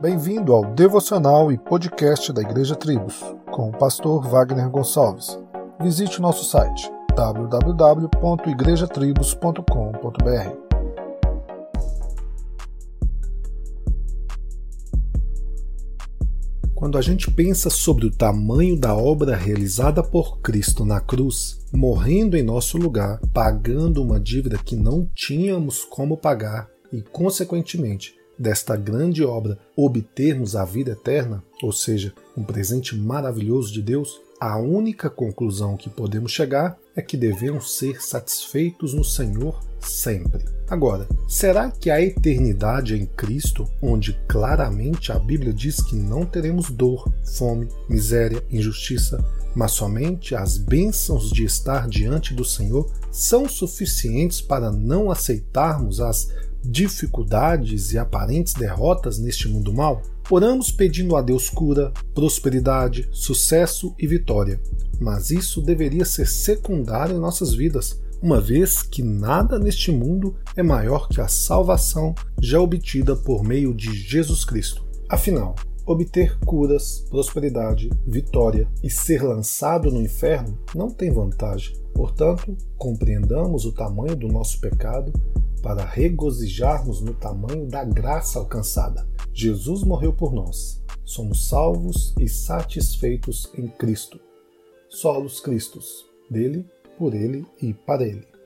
Bem-vindo ao devocional e podcast da Igreja Tribos, com o pastor Wagner Gonçalves. Visite o nosso site www.igrejatribos.com.br. Quando a gente pensa sobre o tamanho da obra realizada por Cristo na cruz, morrendo em nosso lugar, pagando uma dívida que não tínhamos como pagar e, consequentemente, desta grande obra obtermos a vida eterna, ou seja, um presente maravilhoso de Deus, a única conclusão que podemos chegar é que devemos ser satisfeitos no Senhor sempre. Agora, será que a eternidade em Cristo, onde claramente a Bíblia diz que não teremos dor, fome, miséria, injustiça, mas somente as bênçãos de estar diante do Senhor são suficientes para não aceitarmos as dificuldades e aparentes derrotas neste mundo mal? Oramos pedindo a Deus cura, prosperidade, sucesso e vitória, mas isso deveria ser secundário em nossas vidas, uma vez que nada neste mundo é maior que a salvação já obtida por meio de Jesus Cristo. Afinal, obter curas, prosperidade, vitória e ser lançado no inferno não tem vantagem. Portanto, compreendamos o tamanho do nosso pecado para regozijarmos no tamanho da graça alcançada. Jesus morreu por nós. Somos salvos e satisfeitos em Cristo. Solos Cristos, dele, por ele e para ele.